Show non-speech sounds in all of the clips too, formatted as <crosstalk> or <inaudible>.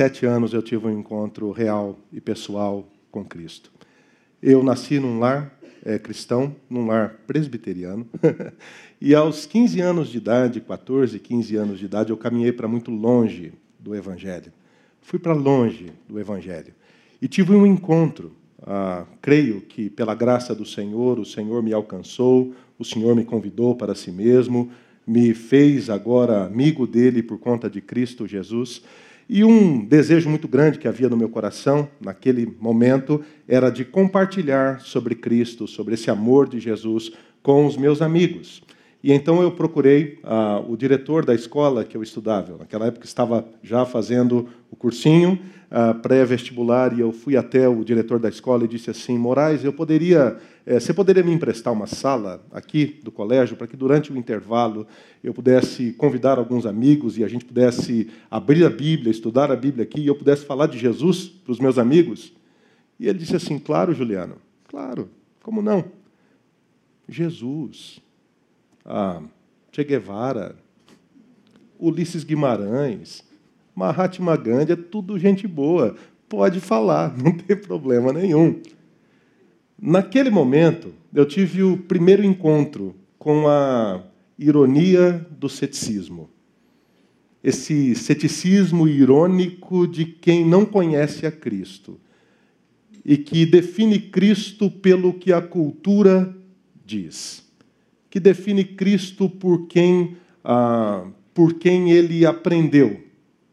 Quando eu tinha 17 anos, eu tive um encontro real e pessoal com Cristo. Eu nasci num lar é, cristão, num lar presbiteriano, <laughs> e aos 15 anos de idade, 14, 15 anos de idade, eu caminhei para muito longe do Evangelho. Fui para longe do Evangelho. E tive um encontro. Ah, creio que, pela graça do Senhor, o Senhor me alcançou, o Senhor me convidou para si mesmo, me fez agora amigo dele por conta de Cristo Jesus. E um desejo muito grande que havia no meu coração naquele momento era de compartilhar sobre Cristo, sobre esse amor de Jesus com os meus amigos. E então eu procurei ah, o diretor da escola que eu estudava. Naquela época estava já fazendo o cursinho ah, pré-vestibular e eu fui até o diretor da escola e disse assim: Moraes, eu poderia, eh, você poderia me emprestar uma sala aqui do colégio para que durante o intervalo eu pudesse convidar alguns amigos e a gente pudesse abrir a Bíblia, estudar a Bíblia aqui e eu pudesse falar de Jesus para os meus amigos? E ele disse assim: Claro, Juliano, claro, como não? Jesus ah, Che Guevara, Ulisses Guimarães, Mahatma Gandhi, é tudo gente boa. Pode falar, <laughs> não tem problema nenhum. Naquele momento, eu tive o primeiro encontro com a ironia do ceticismo. Esse ceticismo irônico de quem não conhece a Cristo e que define Cristo pelo que a cultura diz que define Cristo por quem, ah, por quem ele aprendeu,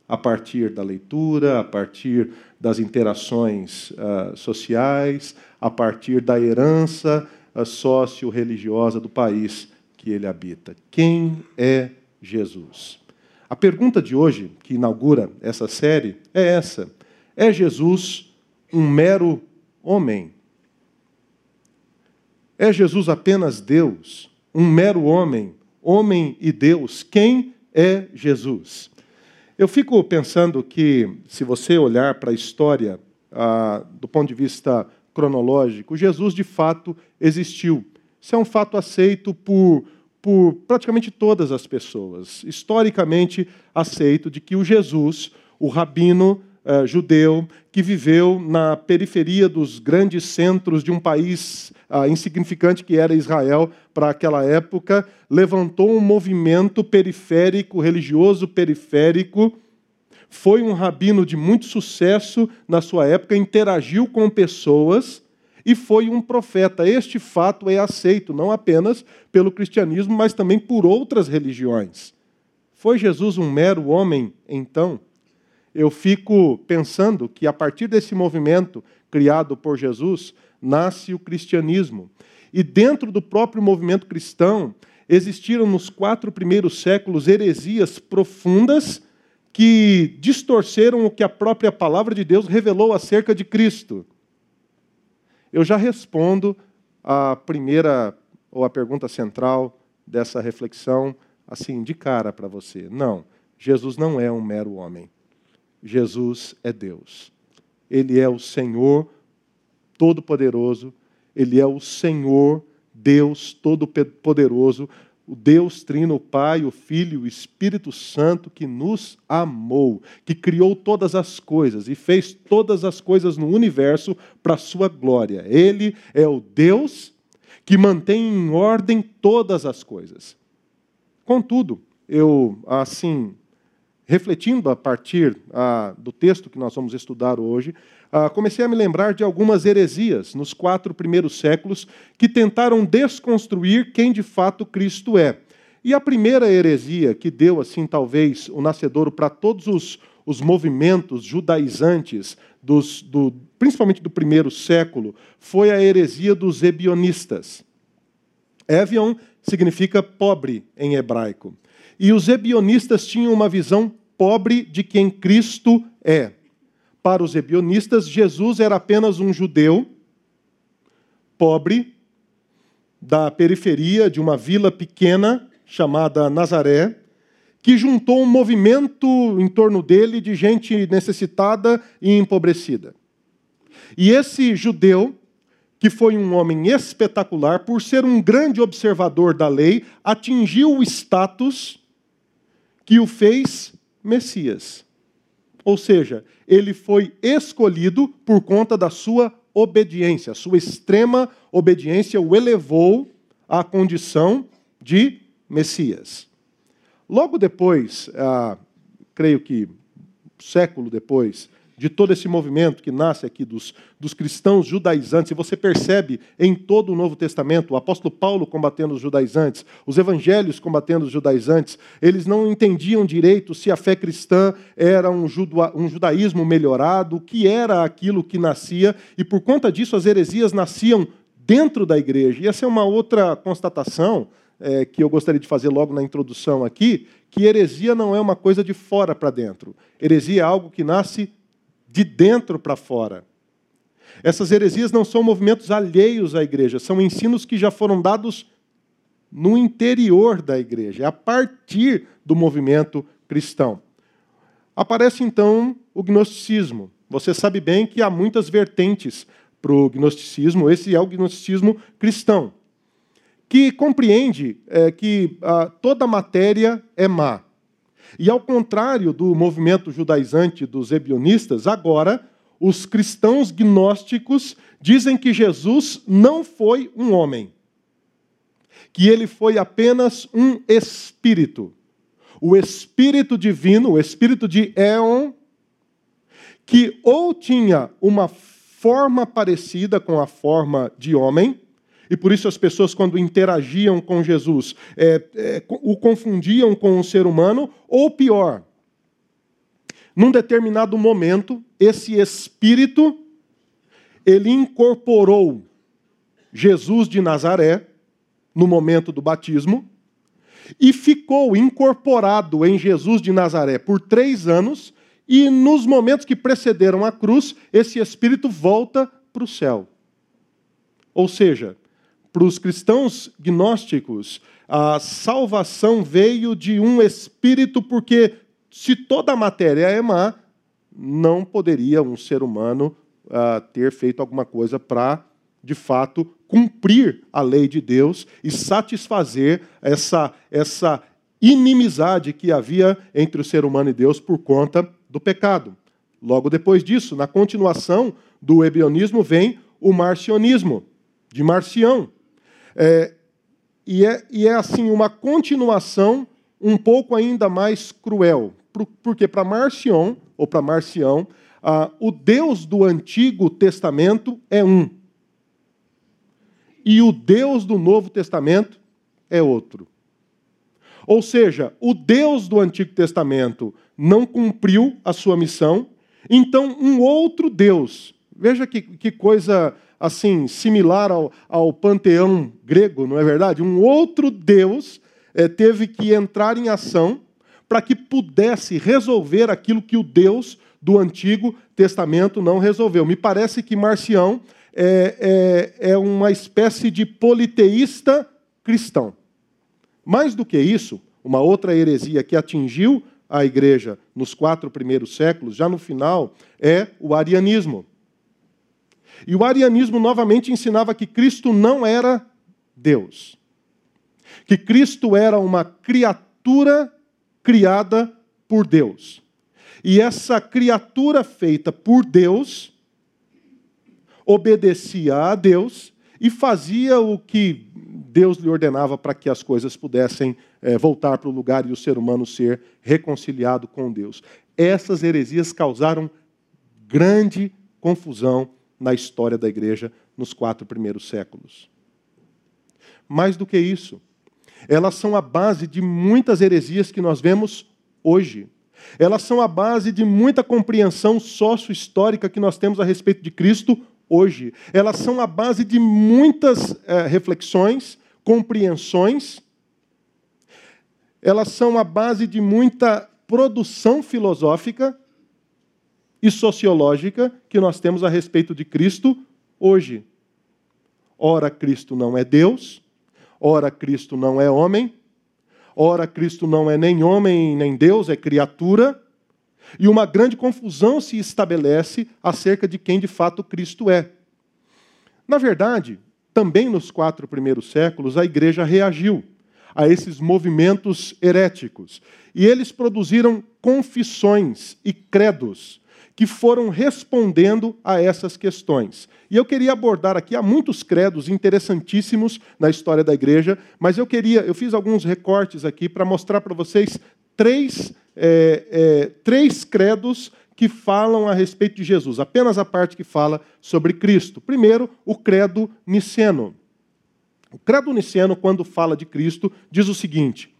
a partir da leitura, a partir das interações ah, sociais, a partir da herança ah, socio-religiosa do país que ele habita. Quem é Jesus? A pergunta de hoje, que inaugura essa série, é essa: É Jesus um mero homem? É Jesus apenas Deus? Um mero homem, homem e Deus. Quem é Jesus? Eu fico pensando que, se você olhar para a história ah, do ponto de vista cronológico, Jesus de fato existiu. Isso é um fato aceito por, por praticamente todas as pessoas. Historicamente aceito de que o Jesus, o rabino uh, judeu que viveu na periferia dos grandes centros de um país uh, insignificante que era Israel para aquela época, levantou um movimento periférico, religioso periférico. Foi um rabino de muito sucesso na sua época, interagiu com pessoas e foi um profeta. Este fato é aceito não apenas pelo cristianismo, mas também por outras religiões. Foi Jesus um mero homem, então? Eu fico pensando que a partir desse movimento criado por Jesus nasce o cristianismo. E dentro do próprio movimento cristão existiram nos quatro primeiros séculos heresias profundas que distorceram o que a própria palavra de Deus revelou acerca de Cristo. Eu já respondo a primeira ou a pergunta central dessa reflexão assim de cara para você. Não, Jesus não é um mero homem. Jesus é Deus. Ele é o Senhor Todo-Poderoso, Ele é o Senhor Deus Todo-Poderoso, o Deus Trino, o Pai, o Filho o Espírito Santo que nos amou, que criou todas as coisas e fez todas as coisas no universo para a sua glória. Ele é o Deus que mantém em ordem todas as coisas. Contudo, eu assim refletindo a partir ah, do texto que nós vamos estudar hoje, ah, comecei a me lembrar de algumas heresias nos quatro primeiros séculos que tentaram desconstruir quem de fato Cristo é. E a primeira heresia que deu, assim, talvez, o nascedouro para todos os, os movimentos judaizantes, dos, do, principalmente do primeiro século, foi a heresia dos ebionistas. Evion significa pobre em hebraico. E os ebionistas tinham uma visão pobre de quem Cristo é. Para os ebionistas, Jesus era apenas um judeu pobre da periferia de uma vila pequena chamada Nazaré, que juntou um movimento em torno dele de gente necessitada e empobrecida. E esse judeu, que foi um homem espetacular, por ser um grande observador da lei, atingiu o status que o fez Messias. Ou seja, ele foi escolhido por conta da sua obediência. Sua extrema obediência o elevou à condição de Messias. Logo depois, ah, creio que século depois, de todo esse movimento que nasce aqui dos, dos cristãos judaizantes, e você percebe em todo o Novo Testamento, o apóstolo Paulo combatendo os judaizantes, os evangelhos combatendo os judaizantes, eles não entendiam direito se a fé cristã era um, juda, um judaísmo melhorado, o que era aquilo que nascia, e por conta disso as heresias nasciam dentro da igreja. E essa é uma outra constatação é, que eu gostaria de fazer logo na introdução aqui, que heresia não é uma coisa de fora para dentro. Heresia é algo que nasce de dentro para fora. Essas heresias não são movimentos alheios à igreja, são ensinos que já foram dados no interior da igreja, é a partir do movimento cristão. Aparece então o gnosticismo. Você sabe bem que há muitas vertentes para o gnosticismo, esse é o gnosticismo cristão, que compreende é, que ah, toda matéria é má. E ao contrário do movimento judaizante dos ebionistas, agora os cristãos gnósticos dizem que Jesus não foi um homem, que ele foi apenas um espírito. O espírito divino, o espírito de Éon, que ou tinha uma forma parecida com a forma de homem, e por isso as pessoas, quando interagiam com Jesus, é, é, o confundiam com um ser humano, ou pior, num determinado momento, esse espírito ele incorporou Jesus de Nazaré no momento do batismo e ficou incorporado em Jesus de Nazaré por três anos. E nos momentos que precederam a cruz, esse espírito volta para o céu. Ou seja, para os cristãos gnósticos, a salvação veio de um espírito, porque se toda a matéria é má, não poderia um ser humano uh, ter feito alguma coisa para, de fato, cumprir a lei de Deus e satisfazer essa, essa inimizade que havia entre o ser humano e Deus por conta do pecado. Logo depois disso, na continuação do ebionismo, vem o marcionismo, de Marcião. É, e, é, e é assim uma continuação um pouco ainda mais cruel. Porque para Marcion, ou para Marcião, ah, o Deus do Antigo Testamento é um. E o Deus do Novo Testamento é outro. Ou seja, o Deus do Antigo Testamento não cumpriu a sua missão, então um outro Deus. Veja que, que coisa assim similar ao, ao panteão grego, não é verdade? Um outro Deus é, teve que entrar em ação para que pudesse resolver aquilo que o Deus do Antigo Testamento não resolveu. Me parece que Marcião é, é, é uma espécie de politeísta cristão. Mais do que isso, uma outra heresia que atingiu a igreja nos quatro primeiros séculos, já no final, é o arianismo. E o arianismo novamente ensinava que Cristo não era Deus. Que Cristo era uma criatura criada por Deus. E essa criatura feita por Deus obedecia a Deus e fazia o que Deus lhe ordenava para que as coisas pudessem é, voltar para o lugar e o ser humano ser reconciliado com Deus. Essas heresias causaram grande confusão na história da igreja nos quatro primeiros séculos. Mais do que isso, elas são a base de muitas heresias que nós vemos hoje. Elas são a base de muita compreensão sócio-histórica que nós temos a respeito de Cristo hoje. Elas são a base de muitas é, reflexões, compreensões. Elas são a base de muita produção filosófica e sociológica que nós temos a respeito de Cristo hoje. Ora, Cristo não é Deus, ora, Cristo não é homem, ora, Cristo não é nem homem nem Deus, é criatura. E uma grande confusão se estabelece acerca de quem de fato Cristo é. Na verdade, também nos quatro primeiros séculos, a igreja reagiu. a esses movimentos heréticos. E eles produziram confissões e credos que foram respondendo a essas questões. E eu queria abordar aqui, há muitos credos interessantíssimos na história da igreja, mas eu queria, eu fiz alguns recortes aqui para mostrar para vocês três, é, é, três credos que falam a respeito de Jesus, apenas a parte que fala sobre Cristo. Primeiro, o credo niceno. O credo niceno, quando fala de Cristo, diz o seguinte: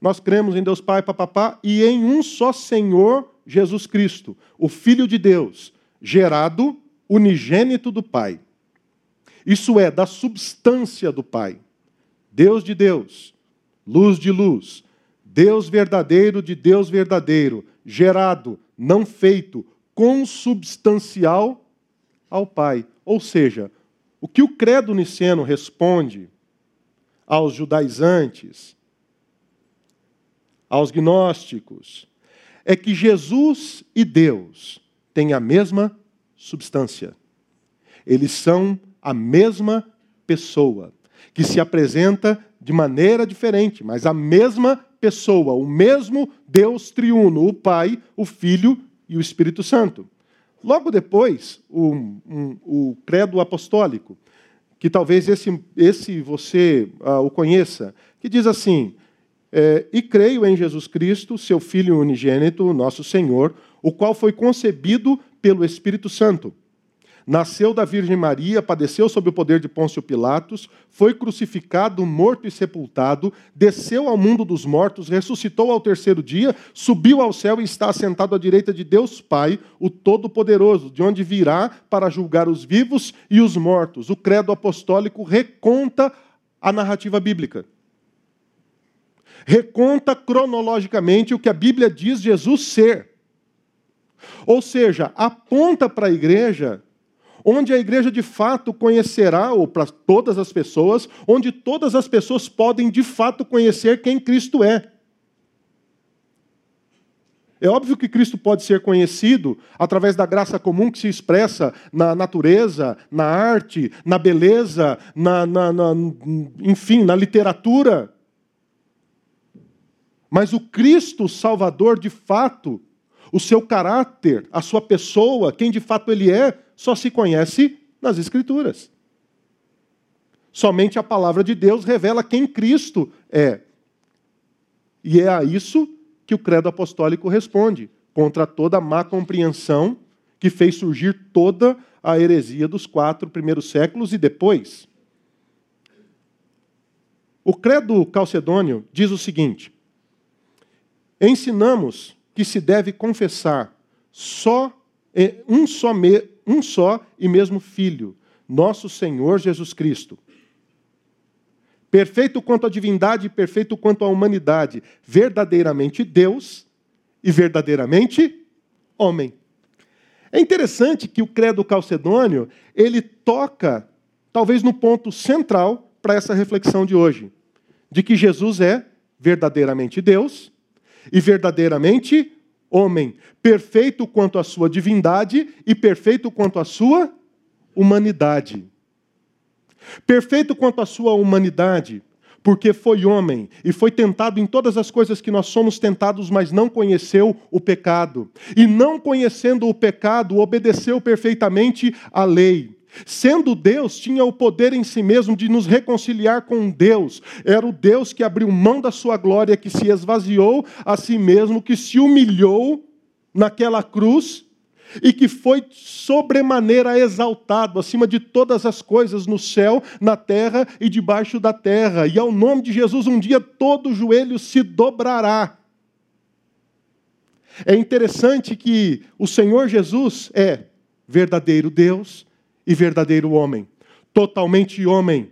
Nós cremos em Deus Pai, papapá, e em um só Senhor Jesus Cristo, o Filho de Deus, gerado unigênito do Pai. Isso é, da substância do Pai. Deus de Deus, luz de luz, Deus verdadeiro de Deus verdadeiro, gerado, não feito, consubstancial ao Pai. Ou seja, o que o credo niceno responde aos judaizantes, aos gnósticos, é que Jesus e Deus têm a mesma substância. Eles são a mesma pessoa, que se apresenta de maneira diferente, mas a mesma pessoa, o mesmo Deus triuno, o Pai, o Filho e o Espírito Santo. Logo depois, o, um, o credo apostólico, que talvez esse, esse você uh, o conheça, que diz assim: é, e creio em Jesus Cristo, seu Filho unigênito, nosso Senhor, o qual foi concebido pelo Espírito Santo. Nasceu da Virgem Maria, padeceu sob o poder de Pôncio Pilatos, foi crucificado, morto e sepultado, desceu ao mundo dos mortos, ressuscitou ao terceiro dia, subiu ao céu e está assentado à direita de Deus Pai, o Todo-Poderoso, de onde virá para julgar os vivos e os mortos. O credo apostólico reconta a narrativa bíblica reconta cronologicamente o que a Bíblia diz Jesus ser. Ou seja, aponta para a igreja onde a igreja de fato conhecerá, ou para todas as pessoas, onde todas as pessoas podem de fato conhecer quem Cristo é. É óbvio que Cristo pode ser conhecido através da graça comum que se expressa na natureza, na arte, na beleza, na, na, na enfim, na literatura. Mas o Cristo Salvador, de fato, o seu caráter, a sua pessoa, quem de fato ele é, só se conhece nas Escrituras. Somente a palavra de Deus revela quem Cristo é. E é a isso que o credo apostólico responde, contra toda a má compreensão que fez surgir toda a heresia dos quatro primeiros séculos e depois. O credo calcedônio diz o seguinte: Ensinamos que se deve confessar só um só, um só e mesmo Filho, nosso Senhor Jesus Cristo. Perfeito quanto à divindade perfeito quanto à humanidade, verdadeiramente Deus e verdadeiramente homem. É interessante que o credo calcedônio, ele toca talvez no ponto central para essa reflexão de hoje, de que Jesus é verdadeiramente Deus e verdadeiramente homem, perfeito quanto à sua divindade e perfeito quanto à sua humanidade. Perfeito quanto à sua humanidade, porque foi homem e foi tentado em todas as coisas que nós somos tentados, mas não conheceu o pecado. E não conhecendo o pecado, obedeceu perfeitamente à lei. Sendo Deus, tinha o poder em si mesmo de nos reconciliar com Deus. Era o Deus que abriu mão da sua glória, que se esvaziou a si mesmo, que se humilhou naquela cruz e que foi sobremaneira exaltado acima de todas as coisas no céu, na terra e debaixo da terra. E ao nome de Jesus, um dia todo joelho se dobrará. É interessante que o Senhor Jesus é verdadeiro Deus e verdadeiro homem, totalmente homem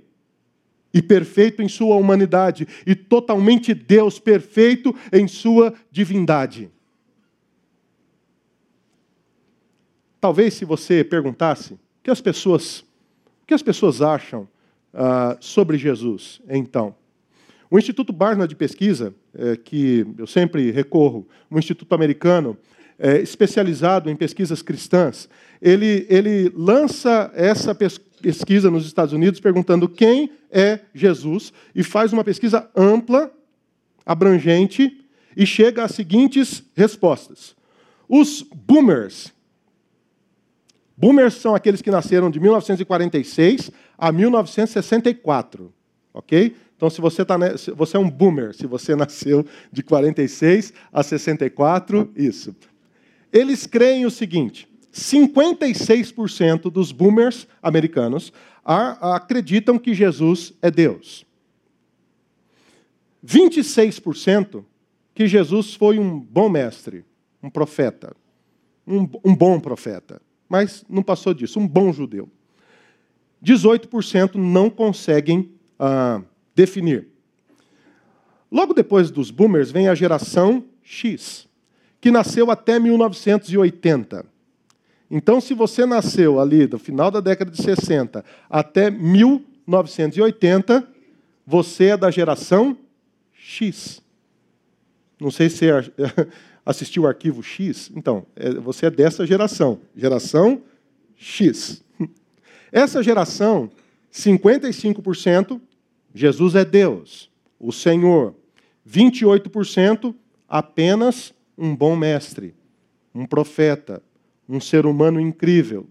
e perfeito em sua humanidade, e totalmente Deus, perfeito em sua divindade. Talvez se você perguntasse o que as pessoas, o que as pessoas acham uh, sobre Jesus, então. O Instituto Barna de Pesquisa, é, que eu sempre recorro, um instituto americano, é, especializado em pesquisas cristãs, ele, ele lança essa, pesquisa nos Estados Unidos perguntando quem é Jesus e faz uma pesquisa ampla, abrangente e chega às seguintes respostas. Os boomers. Boomers são aqueles que nasceram de 1946 a 1964, ok? Então, se você, tá, você é um boomer, se você <laughs> nasceu de 46 a 64, isso. Eles creem o seguinte: 56% dos boomers americanos acreditam que Jesus é Deus. 26% que Jesus foi um bom mestre, um profeta, um, um bom profeta, mas não passou disso, um bom judeu. 18% não conseguem ah, definir. Logo depois dos boomers vem a geração X, que nasceu até 1980. Então, se você nasceu ali do final da década de 60 até 1980, você é da geração X. Não sei se você <laughs> assistiu o arquivo X. Então, é, você é dessa geração, geração X. Essa geração, 55%, Jesus é Deus, o Senhor. 28%, apenas um bom mestre, um profeta, um ser humano incrível.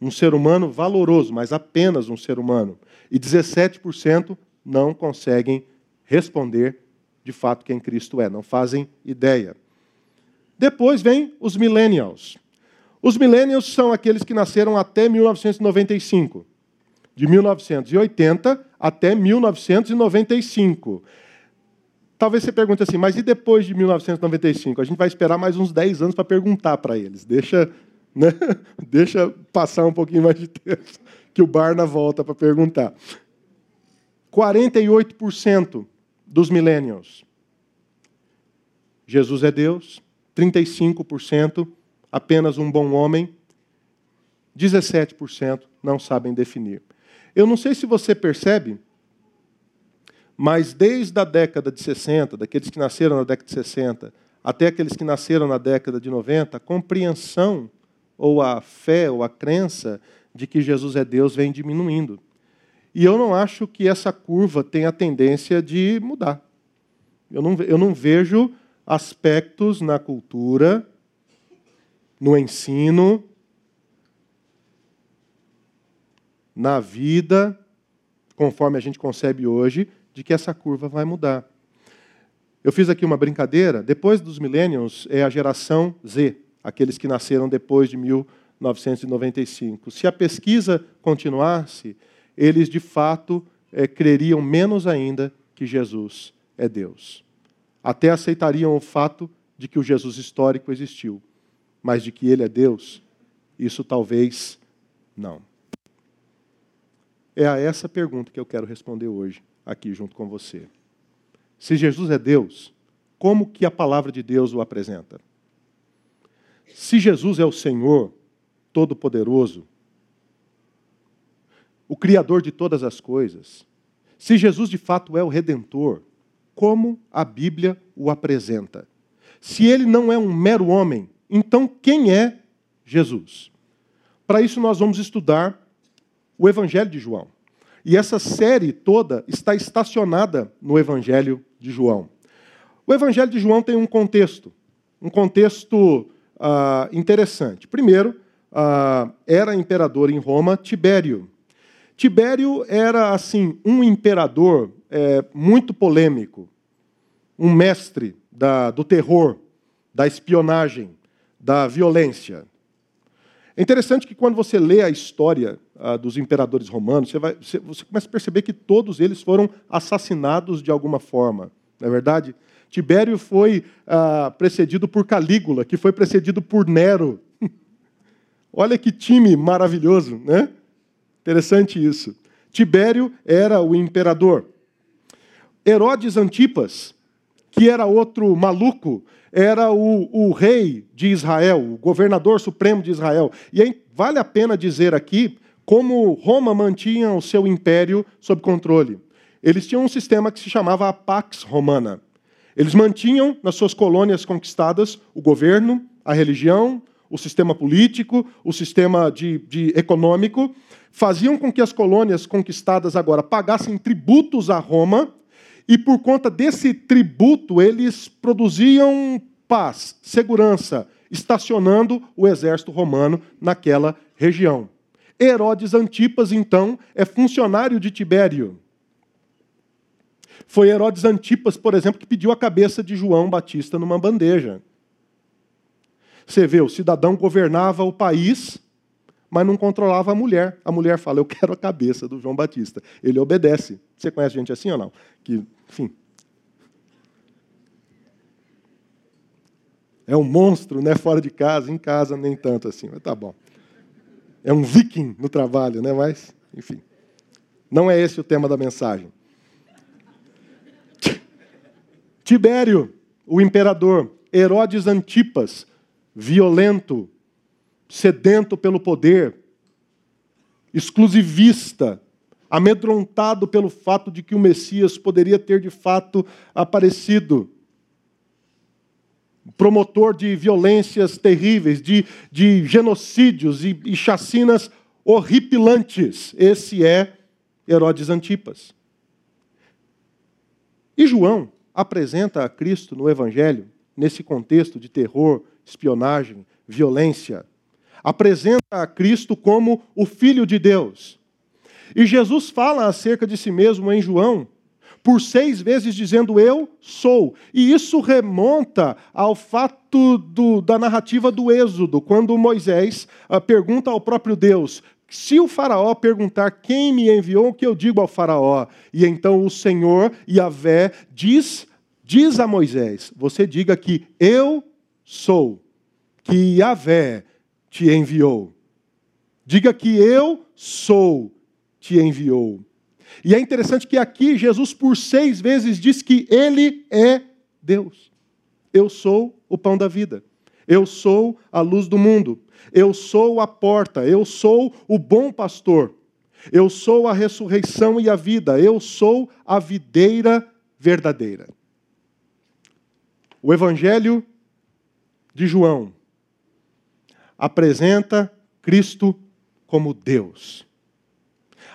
Um ser humano valoroso, mas apenas um ser humano. E 17% não conseguem responder de fato quem Cristo é, não fazem ideia. Depois vem os millennials. Os millennials são aqueles que nasceram até 1995. De 1980 até 1995. Talvez você pergunte assim, mas e depois de 1995? A gente vai esperar mais uns 10 anos para perguntar para eles. Deixa, né? <laughs> Deixa passar um pouquinho mais de tempo, <laughs> que o Barna volta para perguntar. 48% dos millennials. Jesus é Deus. 35% apenas um bom homem. 17% não sabem definir. Eu não sei se você percebe mas desde a década de 60, daqueles que nasceram na década de 60, até aqueles que nasceram na década de 90, a compreensão ou a fé ou a crença de que Jesus é Deus vem diminuindo. E eu não acho que essa curva tem a tendência de mudar. Eu não, eu não vejo aspectos na cultura, no ensino, na vida, conforme a gente concebe hoje, de que essa curva vai mudar. Eu fiz aqui uma brincadeira. Depois dos millennials é a geração Z, aqueles que nasceram depois de 1995. Se a pesquisa continuasse, eles de fato é, creriam menos ainda que Jesus é Deus. Até aceitariam o fato de que o Jesus histórico existiu, mas de que ele é Deus, isso talvez não. É a essa pergunta que eu quero responder hoje aqui junto com você. Se Jesus é Deus, como que a palavra de Deus o apresenta? Se Jesus é o Senhor Todo-Poderoso, o Criador de todas as coisas, se Jesus de fato é o Redentor, como a Bíblia o apresenta? Se ele não é um mero homem, então quem é Jesus? Para isso, nós vamos estudar o Evangelho de João. E essa série toda está estacionada no Evangelho de João. O Evangelho de João tem um contexto, um contexto uh, interessante. Primeiro, uh, era imperador em Roma Tibério. Tibério era assim um imperador é, muito polêmico, um mestre da, do terror, da espionagem, da violência. É interessante que quando você lê a história ah, dos imperadores romanos, você, vai, você, você, começa a perceber que todos eles foram assassinados de alguma forma. Não é verdade? Tibério foi ah, precedido por Calígula, que foi precedido por Nero. <laughs> Olha que time maravilhoso, né? Interessante isso. Tibério era o imperador. Herodes Antipas, que era outro maluco, era o, o rei de Israel, o governador supremo de Israel. E aí, vale a pena dizer aqui como Roma mantinha o seu império sob controle. Eles tinham um sistema que se chamava a Pax Romana. Eles mantinham nas suas colônias conquistadas o governo, a religião, o sistema político, o sistema de, de econômico, faziam com que as colônias conquistadas agora pagassem tributos a Roma, e por conta desse tributo eles produziam paz, segurança, estacionando o exército romano naquela região. Herodes Antipas, então, é funcionário de Tibério. Foi Herodes Antipas, por exemplo, que pediu a cabeça de João Batista numa bandeja. Você vê, o cidadão governava o país, mas não controlava a mulher. A mulher fala: Eu quero a cabeça do João Batista. Ele obedece. Você conhece gente assim ou não? Que, enfim. É um monstro, né? Fora de casa, em casa nem tanto assim, mas tá bom. É um viking no trabalho, né? Mas, enfim. Não é esse o tema da mensagem. Tibério, o imperador, Herodes Antipas, violento, sedento pelo poder, exclusivista, amedrontado pelo fato de que o Messias poderia ter de fato aparecido. Promotor de violências terríveis, de, de genocídios e, e chacinas horripilantes. Esse é Herodes Antipas. E João, apresenta a Cristo no Evangelho, nesse contexto de terror, espionagem, violência. Apresenta a Cristo como o Filho de Deus. E Jesus fala acerca de si mesmo em João, por seis vezes dizendo eu sou. E isso remonta ao fato do, da narrativa do Êxodo, quando Moisés uh, pergunta ao próprio Deus: se o Faraó perguntar quem me enviou, o que eu digo ao Faraó? E então o Senhor, Yahvé, diz diz a Moisés: Você diga que eu sou, que Yahvé te enviou. Diga que eu sou, te enviou. E é interessante que aqui Jesus, por seis vezes, diz que ele é Deus. Eu sou o pão da vida. Eu sou a luz do mundo. Eu sou a porta. Eu sou o bom pastor. Eu sou a ressurreição e a vida. Eu sou a videira verdadeira. O Evangelho de João apresenta Cristo como Deus.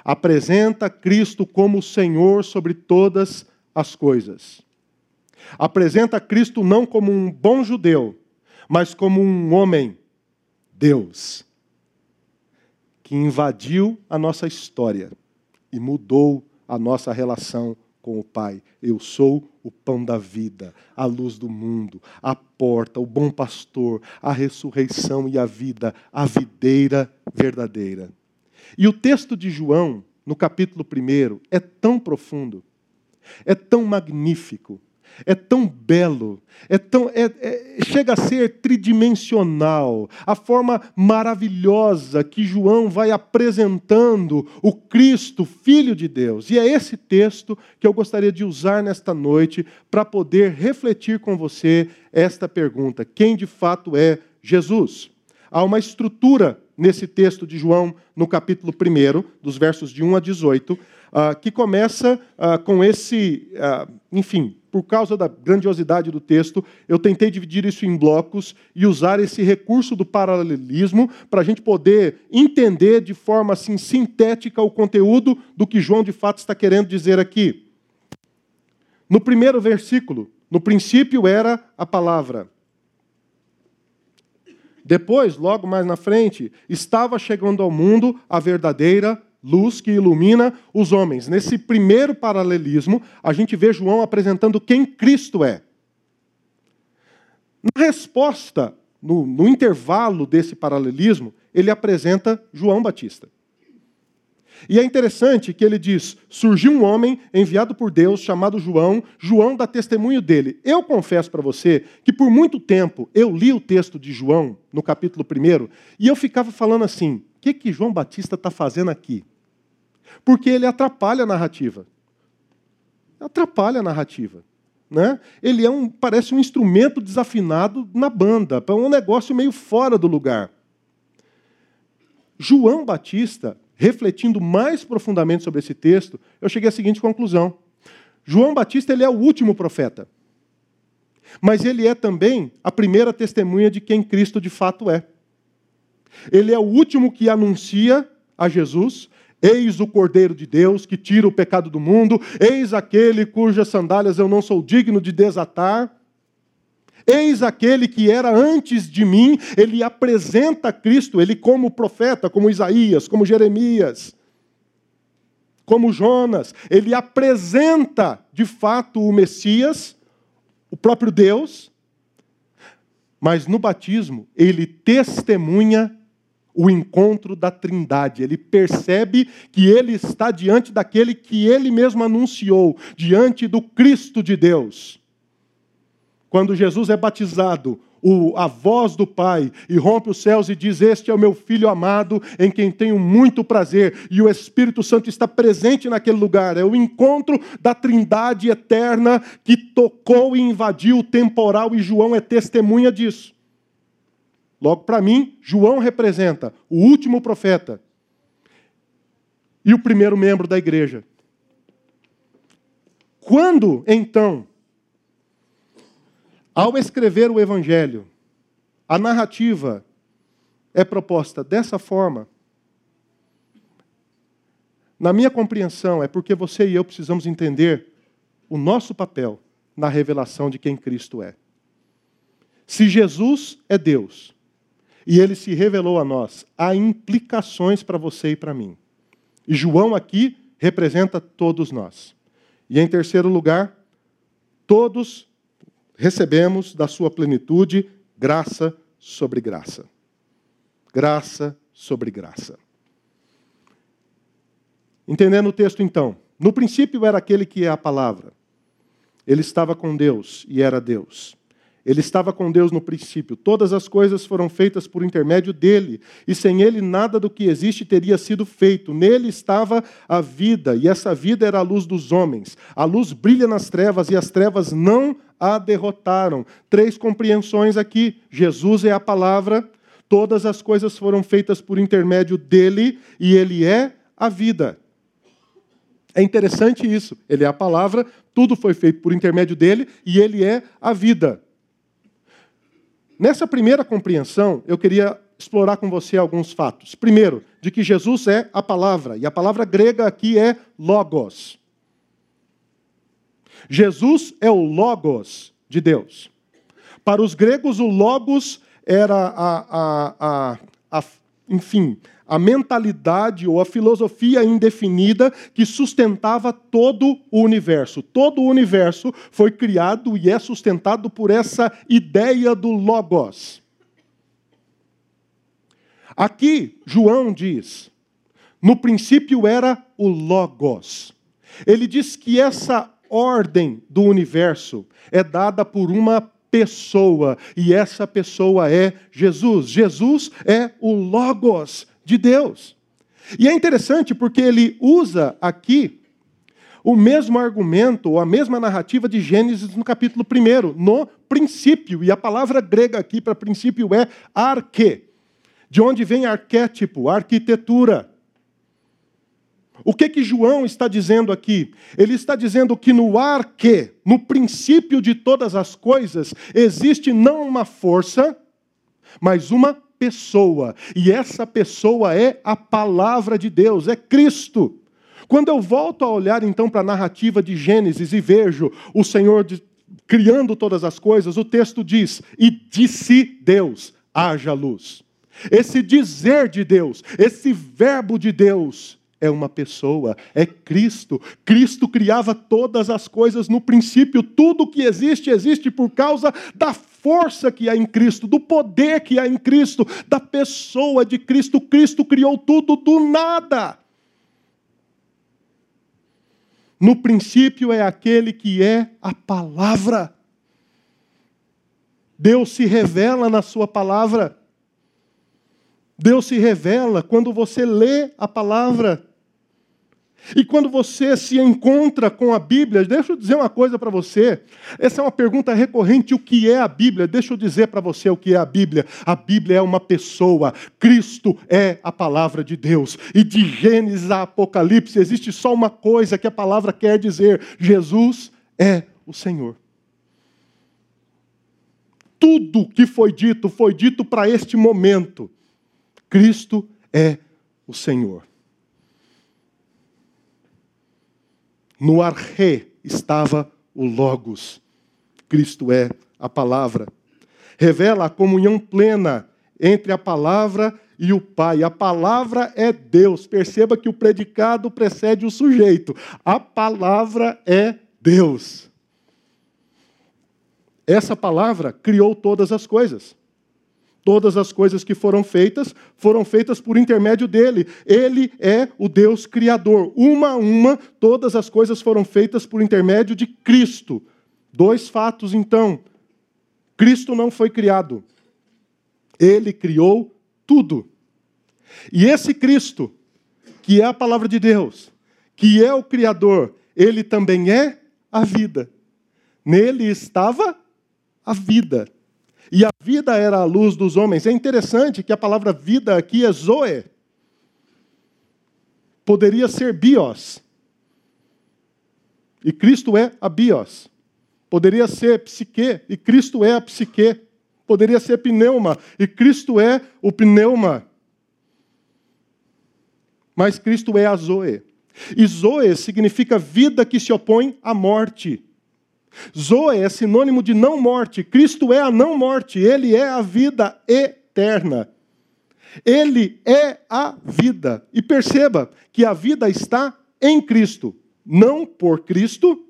Apresenta Cristo como Senhor sobre todas as coisas. Apresenta Cristo não como um bom judeu, mas como um homem, Deus, que invadiu a nossa história e mudou a nossa relação com o Pai. Eu sou o pão da vida, a luz do mundo, a porta, o bom pastor, a ressurreição e a vida, a videira verdadeira. E o texto de João, no capítulo 1, é tão profundo, é tão magnífico, é tão belo, é tão, é, é, chega a ser tridimensional, a forma maravilhosa que João vai apresentando o Cristo, Filho de Deus. E é esse texto que eu gostaria de usar nesta noite para poder refletir com você esta pergunta: quem de fato é Jesus? Há uma estrutura nesse texto de João, no capítulo 1, dos versos de 1 a 18, ah, que começa ah, com esse, ah, enfim, por causa da grandiosidade do texto, eu tentei dividir isso em blocos e usar esse recurso do paralelismo para a gente poder entender de forma assim sintética o conteúdo do que João de fato está querendo dizer aqui. No primeiro versículo, no princípio era a palavra. Depois, logo mais na frente, estava chegando ao mundo a verdadeira luz que ilumina os homens. Nesse primeiro paralelismo, a gente vê João apresentando quem Cristo é. Na resposta, no, no intervalo desse paralelismo, ele apresenta João Batista. E é interessante que ele diz: surgiu um homem enviado por Deus chamado João, João dá testemunho dele. Eu confesso para você que por muito tempo eu li o texto de João, no capítulo 1, e eu ficava falando assim: o que, que João Batista está fazendo aqui? porque ele atrapalha a narrativa. Atrapalha a narrativa. Né? Ele é um, parece um instrumento desafinado na banda, é um negócio meio fora do lugar. João Batista, refletindo mais profundamente sobre esse texto, eu cheguei à seguinte conclusão: João Batista ele é o último profeta, mas ele é também a primeira testemunha de quem Cristo de fato é. Ele é o último que anuncia a Jesus. Eis o Cordeiro de Deus que tira o pecado do mundo. Eis aquele cujas sandálias eu não sou digno de desatar. Eis aquele que era antes de mim, ele apresenta Cristo, ele como profeta, como Isaías, como Jeremias, como Jonas, ele apresenta de fato o Messias, o próprio Deus, mas no batismo ele testemunha o encontro da Trindade. Ele percebe que ele está diante daquele que ele mesmo anunciou, diante do Cristo de Deus. Quando Jesus é batizado, o, a voz do Pai irrompe os céus e diz: Este é o meu filho amado, em quem tenho muito prazer. E o Espírito Santo está presente naquele lugar. É o encontro da Trindade eterna que tocou e invadiu o temporal, e João é testemunha disso. Logo, para mim, João representa o último profeta e o primeiro membro da igreja. Quando, então, ao escrever o Evangelho, a narrativa é proposta dessa forma, na minha compreensão, é porque você e eu precisamos entender o nosso papel na revelação de quem Cristo é. Se Jesus é Deus, e ele se revelou a nós. Há implicações para você e para mim. E João aqui representa todos nós. E em terceiro lugar, todos recebemos da sua plenitude graça sobre graça. Graça sobre graça. Entendendo o texto então, no princípio era aquele que é a palavra. Ele estava com Deus e era Deus. Ele estava com Deus no princípio. Todas as coisas foram feitas por intermédio dele, e sem ele nada do que existe teria sido feito. Nele estava a vida, e essa vida era a luz dos homens. A luz brilha nas trevas, e as trevas não a derrotaram. Três compreensões aqui: Jesus é a palavra, todas as coisas foram feitas por intermédio dele, e ele é a vida. É interessante isso. Ele é a palavra, tudo foi feito por intermédio dele, e ele é a vida. Nessa primeira compreensão, eu queria explorar com você alguns fatos. Primeiro, de que Jesus é a palavra, e a palavra grega aqui é logos. Jesus é o logos de Deus. Para os gregos, o logos era a, a, a, a enfim, a mentalidade ou a filosofia indefinida que sustentava todo o universo. Todo o universo foi criado e é sustentado por essa ideia do Logos. Aqui, João diz: no princípio era o Logos. Ele diz que essa ordem do universo é dada por uma pessoa, e essa pessoa é Jesus. Jesus é o Logos de Deus. E é interessante porque ele usa aqui o mesmo argumento, ou a mesma narrativa de Gênesis no capítulo 1, no princípio. E a palavra grega aqui para princípio é arque, de onde vem arquétipo, arquitetura. O que que João está dizendo aqui? Ele está dizendo que no arque, no princípio de todas as coisas, existe não uma força, mas uma pessoa. E essa pessoa é a palavra de Deus, é Cristo. Quando eu volto a olhar então para a narrativa de Gênesis e vejo o Senhor de, criando todas as coisas, o texto diz: E disse Deus, haja luz. Esse dizer de Deus, esse verbo de Deus, é uma pessoa, é Cristo. Cristo criava todas as coisas no princípio, tudo que existe, existe por causa da força que há em Cristo, do poder que há em Cristo, da pessoa de Cristo. Cristo criou tudo do nada. No princípio é aquele que é a palavra. Deus se revela na Sua palavra. Deus se revela quando você lê a palavra. E quando você se encontra com a Bíblia, deixa eu dizer uma coisa para você. Essa é uma pergunta recorrente: o que é a Bíblia? Deixa eu dizer para você o que é a Bíblia. A Bíblia é uma pessoa. Cristo é a palavra de Deus. E de Gênesis a Apocalipse existe só uma coisa que a palavra quer dizer: Jesus é o Senhor. Tudo que foi dito foi dito para este momento. Cristo é o Senhor. No arre estava o Logos. Cristo é a palavra. Revela a comunhão plena entre a palavra e o Pai. A palavra é Deus. Perceba que o predicado precede o sujeito. A palavra é Deus. Essa palavra criou todas as coisas. Todas as coisas que foram feitas foram feitas por intermédio dele. Ele é o Deus criador. Uma a uma, todas as coisas foram feitas por intermédio de Cristo. Dois fatos, então. Cristo não foi criado. Ele criou tudo. E esse Cristo, que é a palavra de Deus, que é o Criador, ele também é a vida. Nele estava a vida. E a vida era a luz dos homens. É interessante que a palavra vida aqui é zoe. Poderia ser bios. E Cristo é a bios. Poderia ser psique, e Cristo é a psique. Poderia ser pneuma, e Cristo é o pneuma. Mas Cristo é a zoe. E zoe significa vida que se opõe à morte. Zoe é sinônimo de não morte. Cristo é a não morte. Ele é a vida eterna. Ele é a vida. E perceba que a vida está em Cristo. Não por Cristo,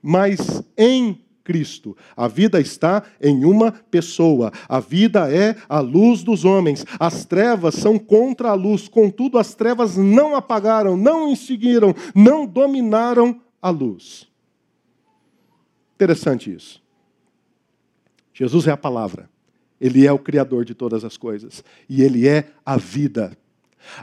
mas em Cristo. A vida está em uma pessoa. A vida é a luz dos homens. As trevas são contra a luz. Contudo, as trevas não apagaram, não extinguiram, não dominaram a luz. Interessante isso. Jesus é a palavra. Ele é o Criador de todas as coisas. E Ele é a vida.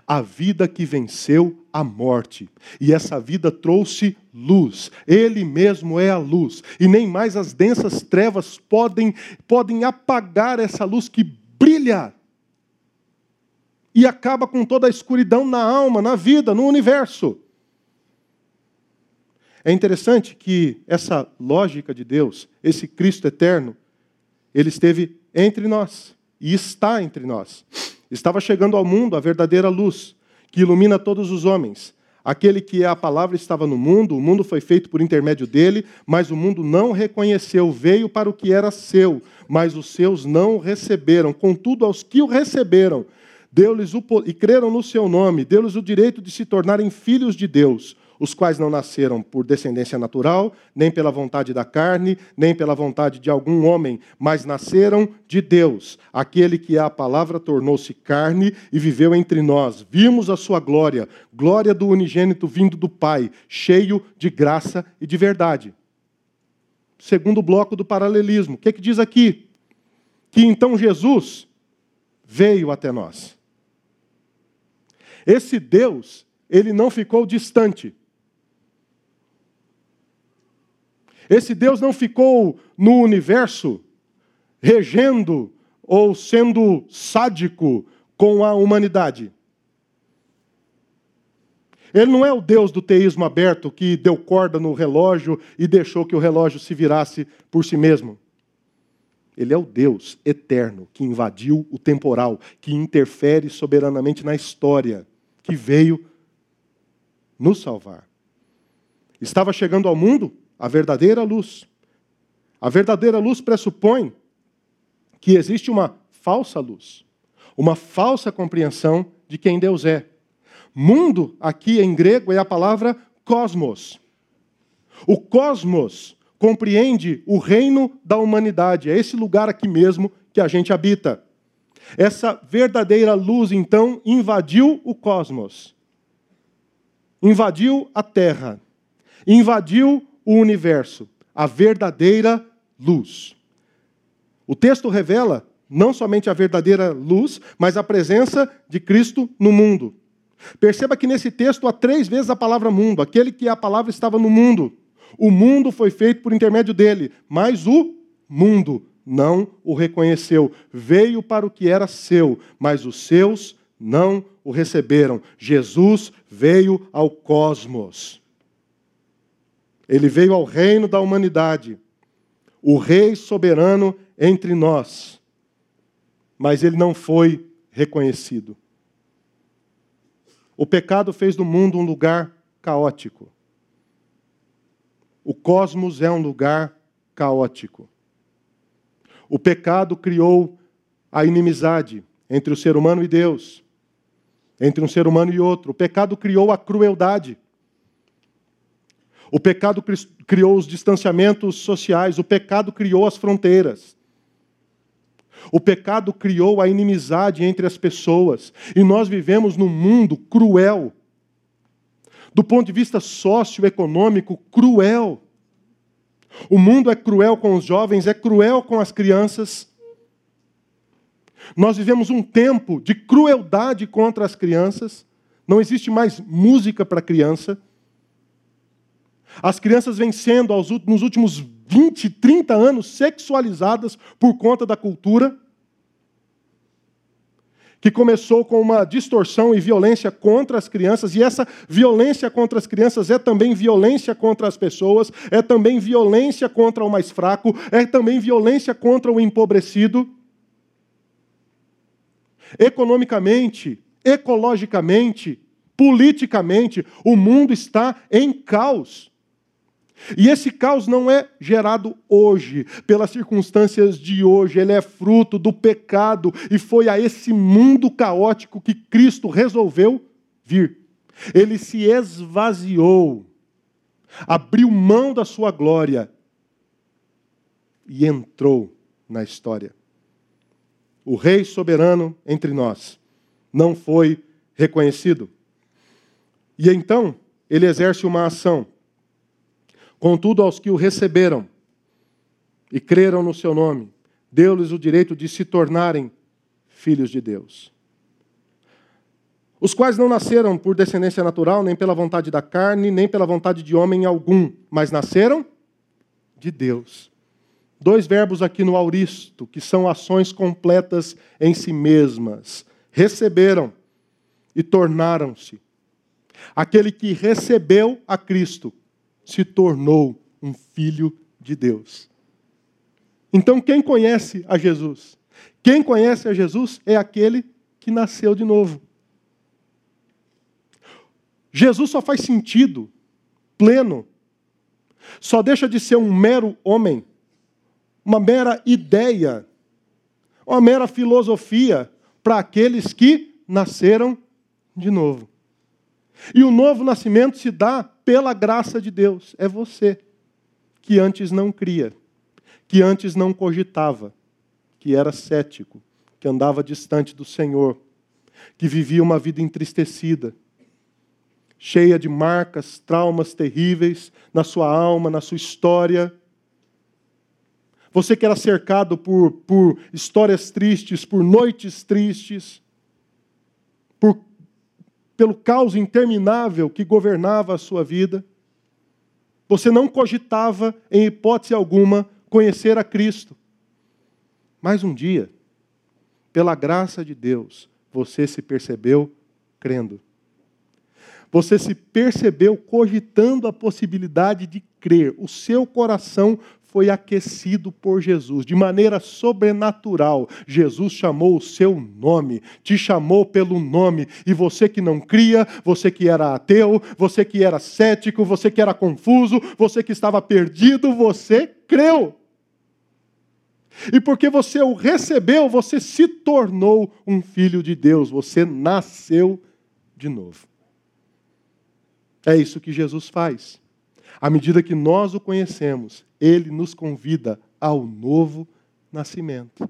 A vida que venceu a morte. E essa vida trouxe luz. Ele mesmo é a luz. E nem mais as densas trevas podem, podem apagar essa luz que brilha. E acaba com toda a escuridão na alma, na vida, no universo. É interessante que essa lógica de Deus, esse Cristo eterno, ele esteve entre nós e está entre nós. Estava chegando ao mundo a verdadeira luz, que ilumina todos os homens. Aquele que é a palavra estava no mundo, o mundo foi feito por intermédio dele, mas o mundo não reconheceu, veio para o que era seu, mas os seus não receberam. Contudo, aos que o receberam, deu-lhes o e creram no seu nome, deu-lhes o direito de se tornarem filhos de Deus os quais não nasceram por descendência natural, nem pela vontade da carne, nem pela vontade de algum homem, mas nasceram de Deus. Aquele que é a palavra tornou-se carne e viveu entre nós. Vimos a sua glória, glória do unigênito vindo do Pai, cheio de graça e de verdade. Segundo bloco do paralelismo. O que, é que diz aqui? Que então Jesus veio até nós. Esse Deus, ele não ficou distante. Esse Deus não ficou no universo regendo ou sendo sádico com a humanidade. Ele não é o Deus do teísmo aberto que deu corda no relógio e deixou que o relógio se virasse por si mesmo. Ele é o Deus eterno que invadiu o temporal, que interfere soberanamente na história, que veio nos salvar. Estava chegando ao mundo a verdadeira luz. A verdadeira luz pressupõe que existe uma falsa luz, uma falsa compreensão de quem Deus é. Mundo, aqui em grego, é a palavra cosmos. O cosmos compreende o reino da humanidade, é esse lugar aqui mesmo que a gente habita. Essa verdadeira luz, então, invadiu o cosmos, invadiu a terra, invadiu o universo, a verdadeira luz. O texto revela não somente a verdadeira luz, mas a presença de Cristo no mundo. Perceba que nesse texto há três vezes a palavra mundo. Aquele que a palavra estava no mundo. O mundo foi feito por intermédio dele, mas o mundo não o reconheceu. Veio para o que era seu, mas os seus não o receberam. Jesus veio ao cosmos. Ele veio ao reino da humanidade, o rei soberano entre nós. Mas ele não foi reconhecido. O pecado fez do mundo um lugar caótico. O cosmos é um lugar caótico. O pecado criou a inimizade entre o ser humano e Deus, entre um ser humano e outro. O pecado criou a crueldade. O pecado criou os distanciamentos sociais, o pecado criou as fronteiras. O pecado criou a inimizade entre as pessoas. E nós vivemos num mundo cruel. Do ponto de vista socioeconômico, cruel. O mundo é cruel com os jovens, é cruel com as crianças. Nós vivemos um tempo de crueldade contra as crianças. Não existe mais música para criança. As crianças vêm sendo, nos últimos 20, 30 anos, sexualizadas por conta da cultura que começou com uma distorção e violência contra as crianças, e essa violência contra as crianças é também violência contra as pessoas, é também violência contra o mais fraco, é também violência contra o empobrecido. Economicamente, ecologicamente, politicamente, o mundo está em caos. E esse caos não é gerado hoje, pelas circunstâncias de hoje, ele é fruto do pecado e foi a esse mundo caótico que Cristo resolveu vir. Ele se esvaziou, abriu mão da sua glória e entrou na história. O Rei soberano entre nós não foi reconhecido. E então, ele exerce uma ação Contudo, aos que o receberam e creram no seu nome, deu-lhes o direito de se tornarem filhos de Deus. Os quais não nasceram por descendência natural, nem pela vontade da carne, nem pela vontade de homem algum, mas nasceram de Deus. Dois verbos aqui no auristo, que são ações completas em si mesmas. Receberam e tornaram-se. Aquele que recebeu a Cristo se tornou um filho de Deus. Então, quem conhece a Jesus? Quem conhece a Jesus é aquele que nasceu de novo. Jesus só faz sentido pleno, só deixa de ser um mero homem, uma mera ideia, uma mera filosofia para aqueles que nasceram de novo. E o novo nascimento se dá pela graça de Deus. É você que antes não cria, que antes não cogitava, que era cético, que andava distante do Senhor, que vivia uma vida entristecida, cheia de marcas, traumas terríveis na sua alma, na sua história. Você que era cercado por, por histórias tristes, por noites tristes, pelo caos interminável que governava a sua vida. Você não cogitava, em hipótese alguma, conhecer a Cristo. Mas um dia, pela graça de Deus, você se percebeu crendo. Você se percebeu cogitando a possibilidade de crer. O seu coração foi aquecido por Jesus, de maneira sobrenatural. Jesus chamou o seu nome, te chamou pelo nome, e você que não cria, você que era ateu, você que era cético, você que era confuso, você que estava perdido, você creu. E porque você o recebeu, você se tornou um filho de Deus, você nasceu de novo. É isso que Jesus faz. À medida que nós o conhecemos, ele nos convida ao novo nascimento.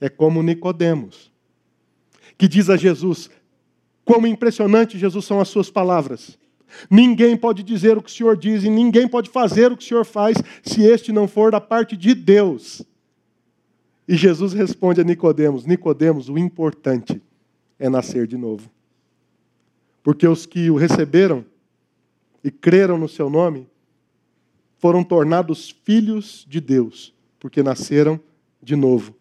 É como Nicodemos, que diz a Jesus: "Como impressionante Jesus são as suas palavras. Ninguém pode dizer o que o Senhor diz e ninguém pode fazer o que o Senhor faz se este não for da parte de Deus." E Jesus responde a Nicodemos: Nicodemos, o importante é nascer de novo. Porque os que o receberam e creram no seu nome foram tornados filhos de Deus, porque nasceram de novo.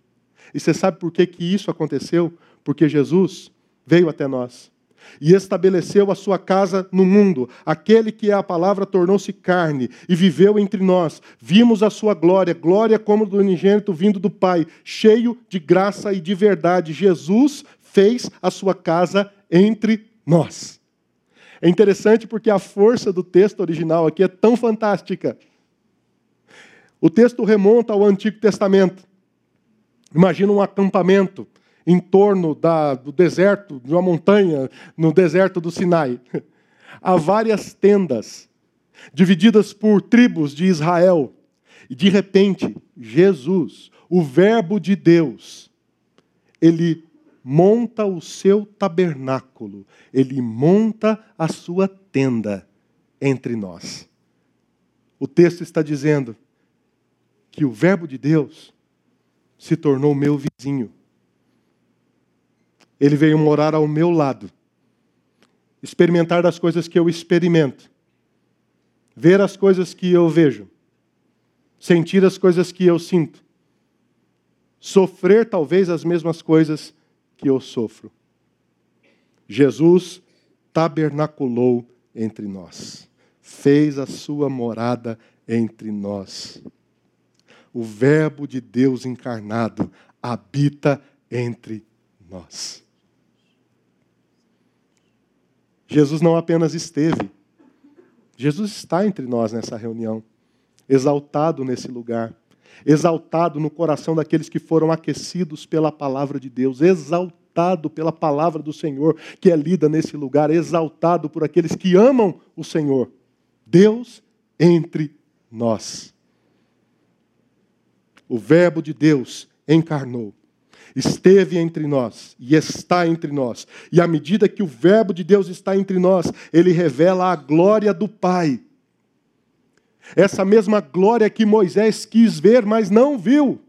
E você sabe por que, que isso aconteceu? Porque Jesus veio até nós. e estabeleceu a sua casa no mundo. Aquele que é a palavra tornou-se carne e viveu entre nós. Vimos a sua glória, glória como do unigênito vindo do Pai, cheio de graça e de verdade. Jesus fez a sua casa entre nós. É interessante porque a força do texto original aqui é tão fantástica. O texto remonta ao Antigo Testamento. Imagina um acampamento em torno da, do deserto, de uma montanha, no deserto do Sinai. <laughs> Há várias tendas, divididas por tribos de Israel. E de repente, Jesus, o Verbo de Deus, ele monta o seu tabernáculo, ele monta a sua tenda entre nós. O texto está dizendo que o Verbo de Deus se tornou meu vizinho. Ele veio morar ao meu lado, experimentar das coisas que eu experimento, ver as coisas que eu vejo, sentir as coisas que eu sinto, sofrer talvez as mesmas coisas que eu sofro. Jesus tabernaculou entre nós, fez a sua morada entre nós. O Verbo de Deus encarnado habita entre nós. Jesus não apenas esteve, Jesus está entre nós nessa reunião, exaltado nesse lugar, exaltado no coração daqueles que foram aquecidos pela palavra de Deus, exaltado pela palavra do Senhor que é lida nesse lugar, exaltado por aqueles que amam o Senhor. Deus entre nós. O Verbo de Deus encarnou esteve entre nós e está entre nós. E à medida que o Verbo de Deus está entre nós, ele revela a glória do Pai. Essa mesma glória que Moisés quis ver, mas não viu.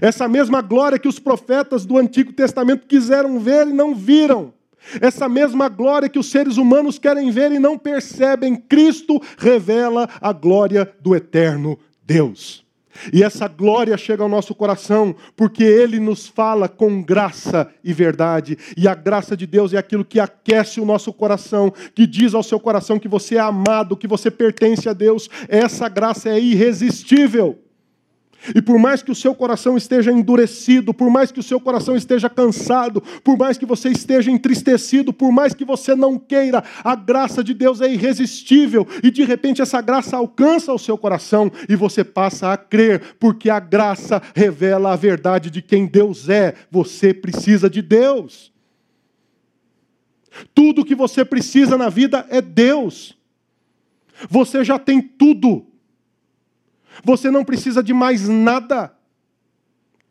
Essa mesma glória que os profetas do Antigo Testamento quiseram ver e não viram. Essa mesma glória que os seres humanos querem ver e não percebem, Cristo revela a glória do eterno Deus. E essa glória chega ao nosso coração porque Ele nos fala com graça e verdade. E a graça de Deus é aquilo que aquece o nosso coração, que diz ao seu coração que você é amado, que você pertence a Deus. Essa graça é irresistível. E por mais que o seu coração esteja endurecido, por mais que o seu coração esteja cansado, por mais que você esteja entristecido, por mais que você não queira, a graça de Deus é irresistível e de repente essa graça alcança o seu coração e você passa a crer, porque a graça revela a verdade de quem Deus é. Você precisa de Deus. Tudo que você precisa na vida é Deus. Você já tem tudo. Você não precisa de mais nada.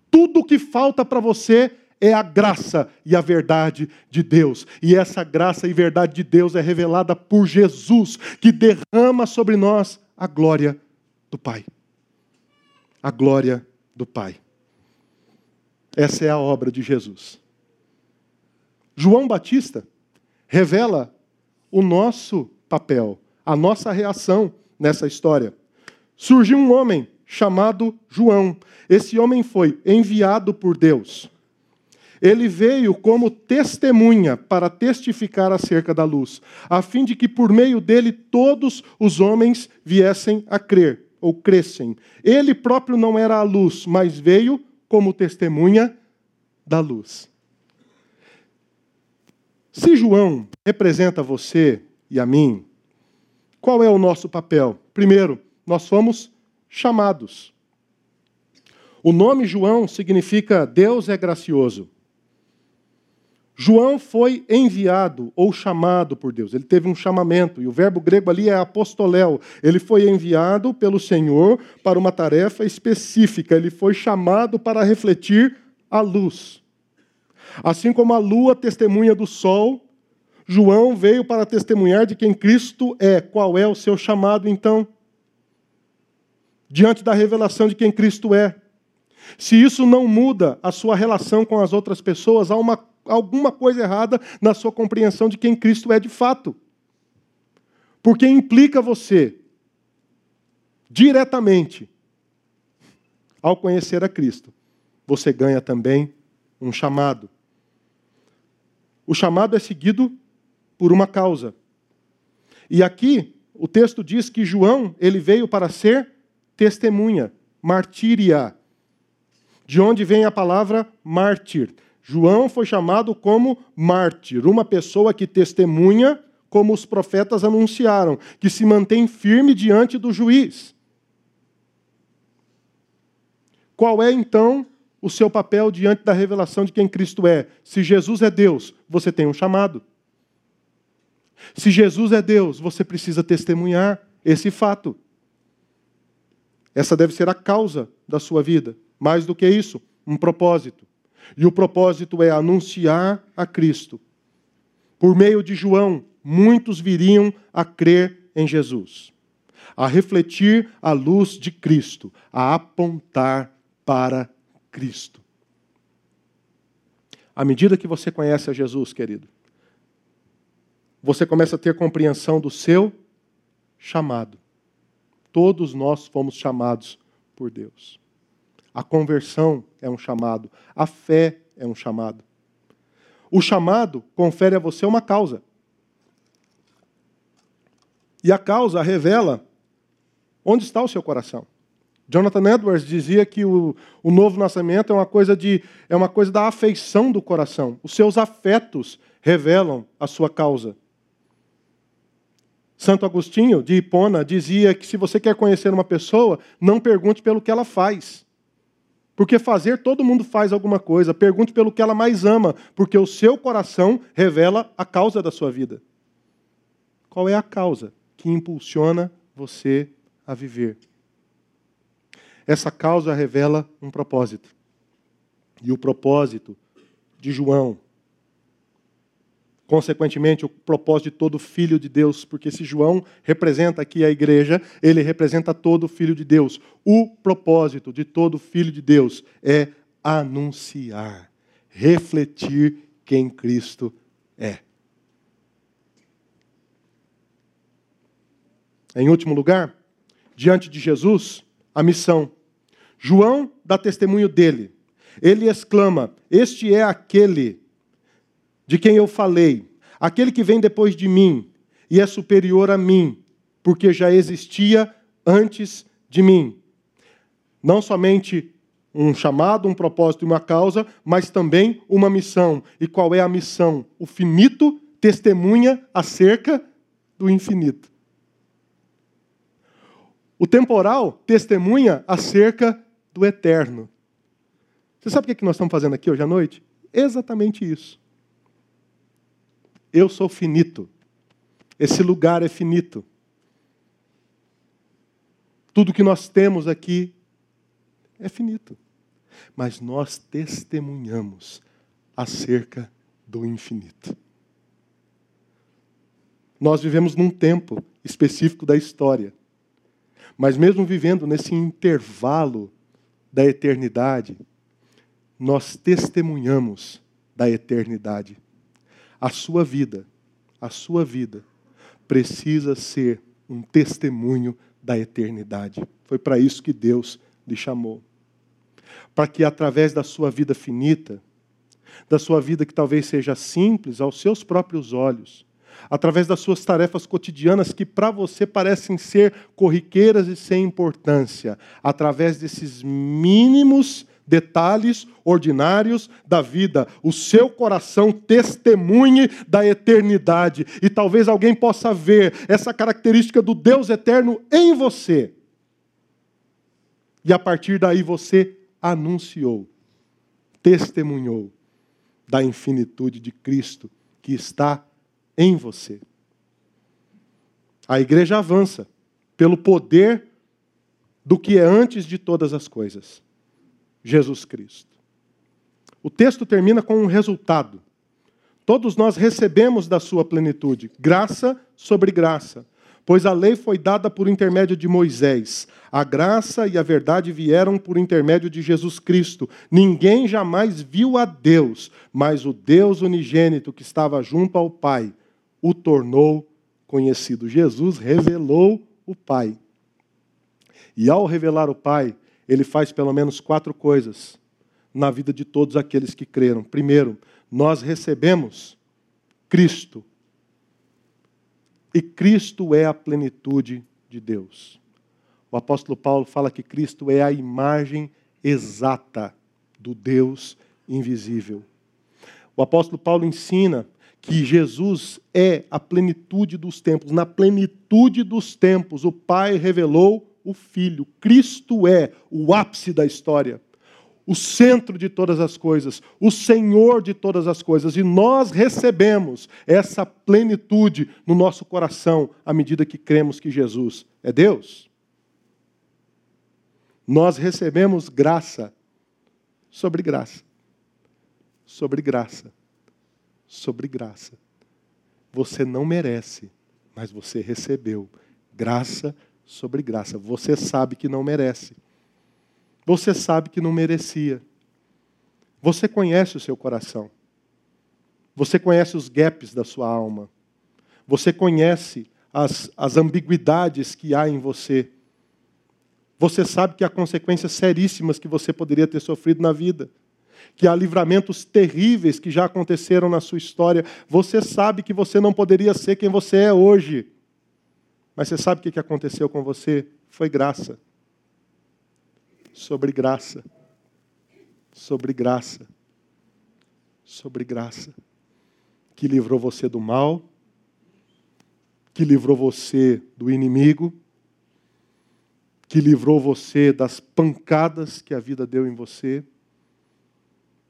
Tudo o que falta para você é a graça e a verdade de Deus. E essa graça e verdade de Deus é revelada por Jesus, que derrama sobre nós a glória do Pai. A glória do Pai. Essa é a obra de Jesus. João Batista revela o nosso papel, a nossa reação nessa história surgiu um homem chamado João. Esse homem foi enviado por Deus. Ele veio como testemunha para testificar acerca da luz, a fim de que por meio dele todos os homens viessem a crer ou crescem. Ele próprio não era a luz, mas veio como testemunha da luz. Se João representa você e a mim, qual é o nosso papel? Primeiro, nós fomos chamados. O nome João significa Deus é gracioso. João foi enviado ou chamado por Deus. Ele teve um chamamento, e o verbo grego ali é apostoléu. Ele foi enviado pelo Senhor para uma tarefa específica. Ele foi chamado para refletir a luz. Assim como a lua testemunha do sol, João veio para testemunhar de quem Cristo é. Qual é o seu chamado, então? Diante da revelação de quem Cristo é. Se isso não muda a sua relação com as outras pessoas, há uma, alguma coisa errada na sua compreensão de quem Cristo é de fato. Porque implica você diretamente ao conhecer a Cristo. Você ganha também um chamado. O chamado é seguido por uma causa. E aqui o texto diz que João, ele veio para ser testemunha, martíria. De onde vem a palavra mártir? João foi chamado como mártir, uma pessoa que testemunha como os profetas anunciaram, que se mantém firme diante do juiz. Qual é então o seu papel diante da revelação de quem Cristo é? Se Jesus é Deus, você tem um chamado. Se Jesus é Deus, você precisa testemunhar esse fato. Essa deve ser a causa da sua vida. Mais do que isso, um propósito. E o propósito é anunciar a Cristo. Por meio de João, muitos viriam a crer em Jesus, a refletir a luz de Cristo, a apontar para Cristo. À medida que você conhece a Jesus, querido, você começa a ter compreensão do seu chamado. Todos nós fomos chamados por Deus. A conversão é um chamado, a fé é um chamado. O chamado confere a você uma causa. E a causa revela onde está o seu coração. Jonathan Edwards dizia que o, o novo nascimento é uma coisa de é uma coisa da afeição do coração. Os seus afetos revelam a sua causa. Santo Agostinho, de Hipona, dizia que se você quer conhecer uma pessoa, não pergunte pelo que ela faz. Porque fazer, todo mundo faz alguma coisa. Pergunte pelo que ela mais ama, porque o seu coração revela a causa da sua vida. Qual é a causa que impulsiona você a viver? Essa causa revela um propósito. E o propósito de João Consequentemente, o propósito de todo filho de Deus, porque se João representa aqui a igreja, ele representa todo filho de Deus. O propósito de todo filho de Deus é anunciar, refletir quem Cristo é. Em último lugar, diante de Jesus, a missão. João dá testemunho dele. Ele exclama: Este é aquele de quem eu falei, aquele que vem depois de mim e é superior a mim, porque já existia antes de mim. Não somente um chamado, um propósito e uma causa, mas também uma missão. E qual é a missão? O finito testemunha acerca do infinito. O temporal testemunha acerca do eterno. Você sabe o que nós estamos fazendo aqui hoje à noite? Exatamente isso. Eu sou finito. Esse lugar é finito. Tudo que nós temos aqui é finito. Mas nós testemunhamos acerca do infinito. Nós vivemos num tempo específico da história. Mas mesmo vivendo nesse intervalo da eternidade, nós testemunhamos da eternidade. A sua vida, a sua vida precisa ser um testemunho da eternidade. Foi para isso que Deus lhe chamou. Para que através da sua vida finita, da sua vida que talvez seja simples aos seus próprios olhos, através das suas tarefas cotidianas que para você parecem ser corriqueiras e sem importância, através desses mínimos detalhes ordinários da vida. O seu coração testemunhe da eternidade. E talvez alguém possa ver essa característica do Deus eterno em você. E a partir daí você anunciou, testemunhou da infinitude de Cristo que está em você. A igreja avança pelo poder do que é antes de todas as coisas. Jesus Cristo. O texto termina com um resultado. Todos nós recebemos da sua plenitude, graça sobre graça, pois a lei foi dada por intermédio de Moisés. A graça e a verdade vieram por intermédio de Jesus Cristo. Ninguém jamais viu a Deus, mas o Deus unigênito que estava junto ao Pai o tornou conhecido. Jesus revelou o Pai. E ao revelar o Pai, ele faz pelo menos quatro coisas na vida de todos aqueles que creram. Primeiro, nós recebemos Cristo E Cristo é a plenitude de Deus. O apóstolo Paulo fala que Cristo é a imagem exata do Deus invisível. O apóstolo Paulo ensina que Jesus é a plenitude dos tempos. Na plenitude dos tempos, o Pai revelou o Filho. Cristo é o ápice da história, o centro de todas as coisas, o Senhor de todas as coisas. E nós recebemos essa plenitude no nosso coração à medida que cremos que Jesus é Deus. Nós recebemos graça sobre graça, sobre graça sobre graça. Você não merece, mas você recebeu graça graça. Você sabe que não merece. Você sabe que não merecia. Você conhece o seu coração. Você conhece os gaps da sua alma. Você conhece as, as ambiguidades que há em você. Você sabe que há consequências seríssimas que você poderia ter sofrido na vida que há livramentos terríveis que já aconteceram na sua história. Você sabe que você não poderia ser quem você é hoje. Mas você sabe o que aconteceu com você? Foi graça. Sobre graça. Sobre graça. Sobre graça. Que livrou você do mal, que livrou você do inimigo, que livrou você das pancadas que a vida deu em você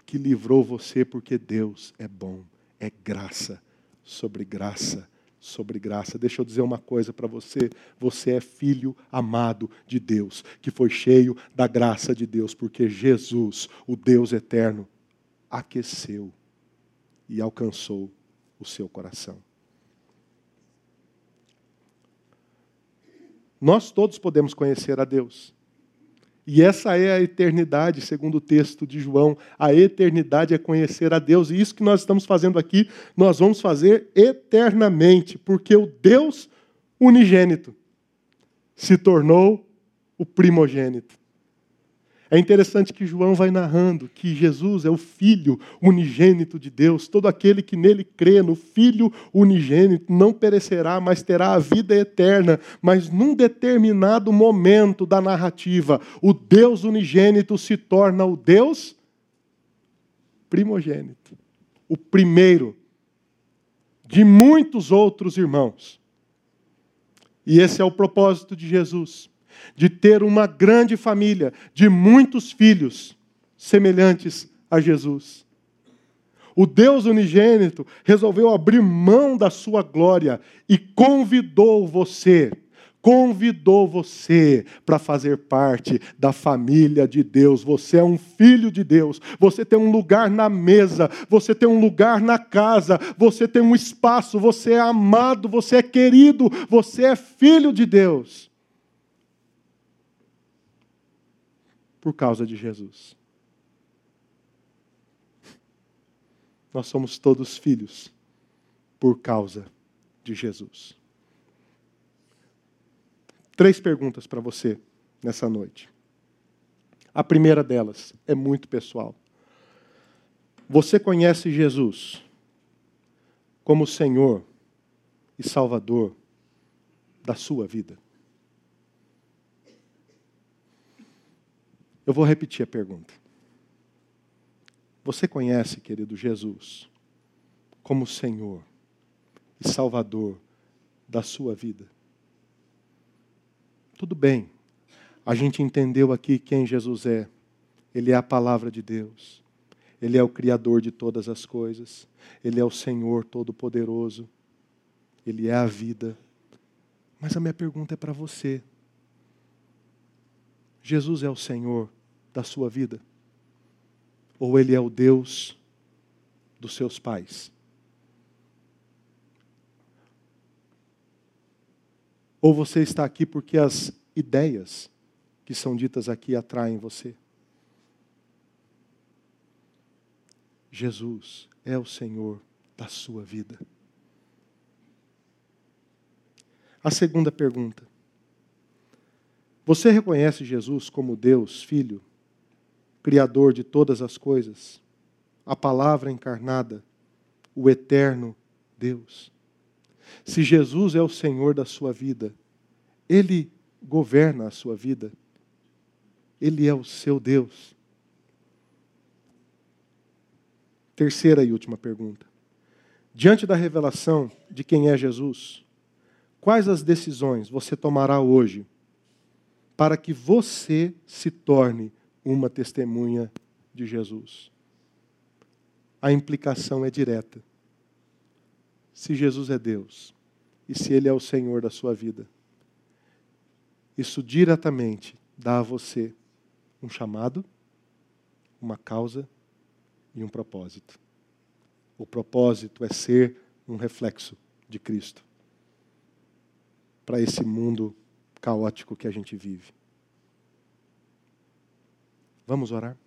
que livrou você, porque Deus é bom, é graça sobre graça sobre graça. Deixa eu dizer uma coisa para você: você é filho amado de Deus, que foi cheio da graça de Deus, porque Jesus, o Deus eterno, aqueceu e alcançou o seu coração. Nós todos podemos conhecer a Deus. E essa é a eternidade, segundo o texto de João. A eternidade é conhecer a Deus. E isso que nós estamos fazendo aqui, nós vamos fazer eternamente, porque o Deus unigênito se tornou o primogênito. É interessante que João vai narrando que Jesus é o Filho unigênito de Deus. Todo aquele que nele crê, no Filho unigênito, não perecerá, mas terá a vida eterna. Mas num determinado momento da narrativa, o Deus unigênito se torna o Deus primogênito. O primeiro de muitos outros irmãos. E esse é o propósito de Jesus de ter uma grande família, de muitos filhos semelhantes a Jesus. O Deus unigênito resolveu abrir mão da sua glória e convidou você, convidou você para fazer parte da família de Deus. Você é um filho de Deus. Você tem um lugar na mesa, você tem um lugar na casa, você tem um espaço, você é amado, você é querido, você é filho de Deus. Por causa de Jesus. Nós somos todos filhos por causa de Jesus. Três perguntas para você nessa noite. A primeira delas é muito pessoal. Você conhece Jesus como Senhor e Salvador da sua vida? Eu vou repetir a pergunta. Você conhece, querido Jesus, como Senhor e Salvador da sua vida? Tudo bem, a gente entendeu aqui quem Jesus é. Ele é a palavra de Deus. Ele é o Criador de todas as coisas. Ele é o Senhor Todo-Poderoso. Ele é a vida. Mas a minha pergunta é para você. Jesus é o Senhor da sua vida? Ou ele é o Deus dos seus pais? Ou você está aqui porque as ideias que são ditas aqui atraem você? Jesus é o Senhor da sua vida. A segunda pergunta. Você reconhece Jesus como Deus, Filho, Criador de todas as coisas, a palavra encarnada, o eterno Deus. Se Jesus é o Senhor da sua vida, Ele governa a sua vida, Ele é o seu Deus. Terceira e última pergunta. Diante da revelação de quem é Jesus, quais as decisões você tomará hoje para que você se torne uma testemunha de Jesus? A implicação é direta. Se Jesus é Deus e se Ele é o Senhor da sua vida, isso diretamente dá a você um chamado, uma causa e um propósito. O propósito é ser um reflexo de Cristo para esse mundo caótico que a gente vive. Vamos orar?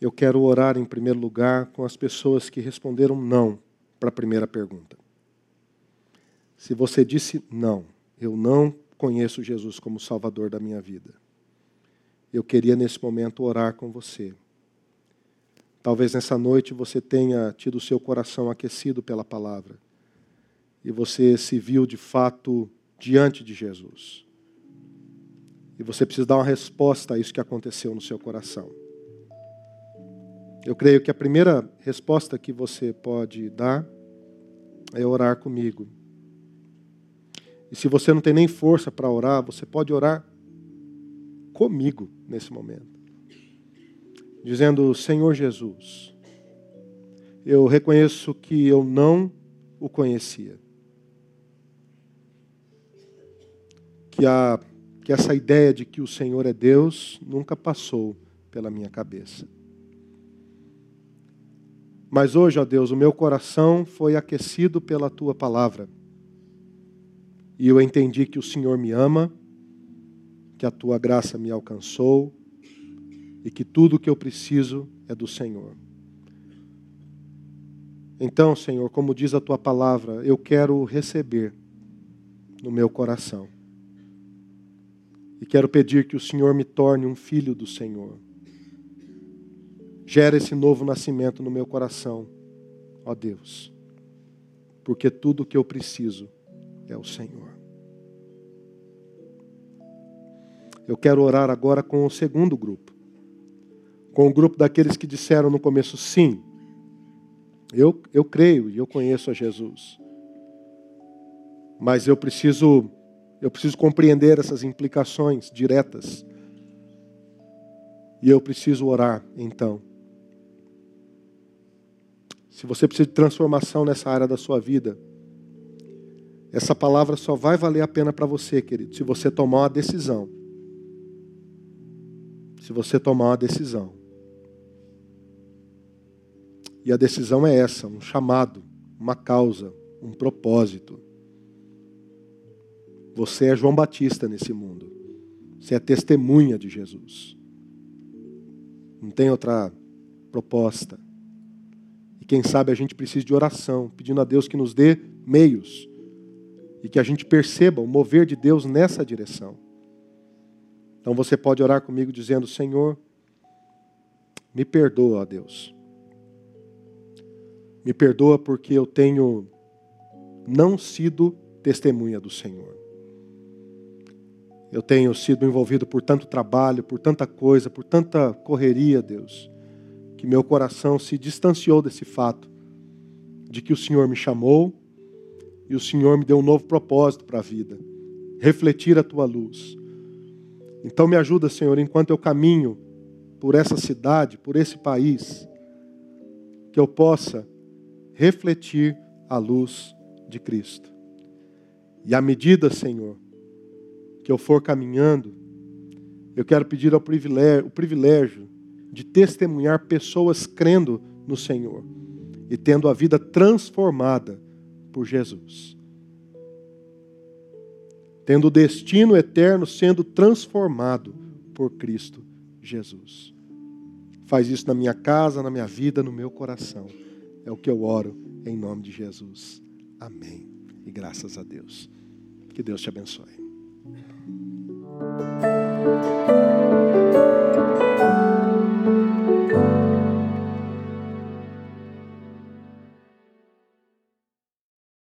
Eu quero orar em primeiro lugar com as pessoas que responderam não para a primeira pergunta. Se você disse não, eu não conheço Jesus como Salvador da minha vida, eu queria nesse momento orar com você. Talvez nessa noite você tenha tido seu coração aquecido pela palavra e você se viu de fato diante de Jesus. E você precisa dar uma resposta a isso que aconteceu no seu coração. Eu creio que a primeira resposta que você pode dar é orar comigo. E se você não tem nem força para orar, você pode orar comigo nesse momento. Dizendo: Senhor Jesus, eu reconheço que eu não o conhecia. Que, a, que essa ideia de que o Senhor é Deus nunca passou pela minha cabeça. Mas hoje, ó Deus, o meu coração foi aquecido pela tua palavra. E eu entendi que o Senhor me ama que a tua graça me alcançou e que tudo o que eu preciso é do Senhor. Então, Senhor, como diz a tua palavra, eu quero receber no meu coração. E quero pedir que o Senhor me torne um filho do Senhor. Gera esse novo nascimento no meu coração, ó Deus. Porque tudo o que eu preciso é o Senhor. Eu quero orar agora com o segundo grupo. Com o grupo daqueles que disseram no começo, sim, eu, eu creio e eu conheço a Jesus. Mas eu preciso, eu preciso compreender essas implicações diretas. E eu preciso orar, então. Se você precisa de transformação nessa área da sua vida, essa palavra só vai valer a pena para você, querido, se você tomar uma decisão se você tomar uma decisão. E a decisão é essa: um chamado, uma causa, um propósito. Você é João Batista nesse mundo. Você é testemunha de Jesus. Não tem outra proposta. E quem sabe a gente precisa de oração, pedindo a Deus que nos dê meios e que a gente perceba o mover de Deus nessa direção. Então você pode orar comigo dizendo: Senhor, me perdoa, Deus. Me perdoa porque eu tenho não sido testemunha do Senhor. Eu tenho sido envolvido por tanto trabalho, por tanta coisa, por tanta correria, Deus, que meu coração se distanciou desse fato de que o Senhor me chamou e o Senhor me deu um novo propósito para a vida refletir a tua luz. Então me ajuda, Senhor, enquanto eu caminho por essa cidade, por esse país, que eu possa refletir a luz de Cristo. E à medida, Senhor, que eu for caminhando, eu quero pedir ao privilégio, o privilégio de testemunhar pessoas crendo no Senhor e tendo a vida transformada por Jesus tendo o destino eterno sendo transformado por Cristo Jesus. Faz isso na minha casa, na minha vida, no meu coração. É o que eu oro em nome de Jesus. Amém. E graças a Deus. Que Deus te abençoe. Música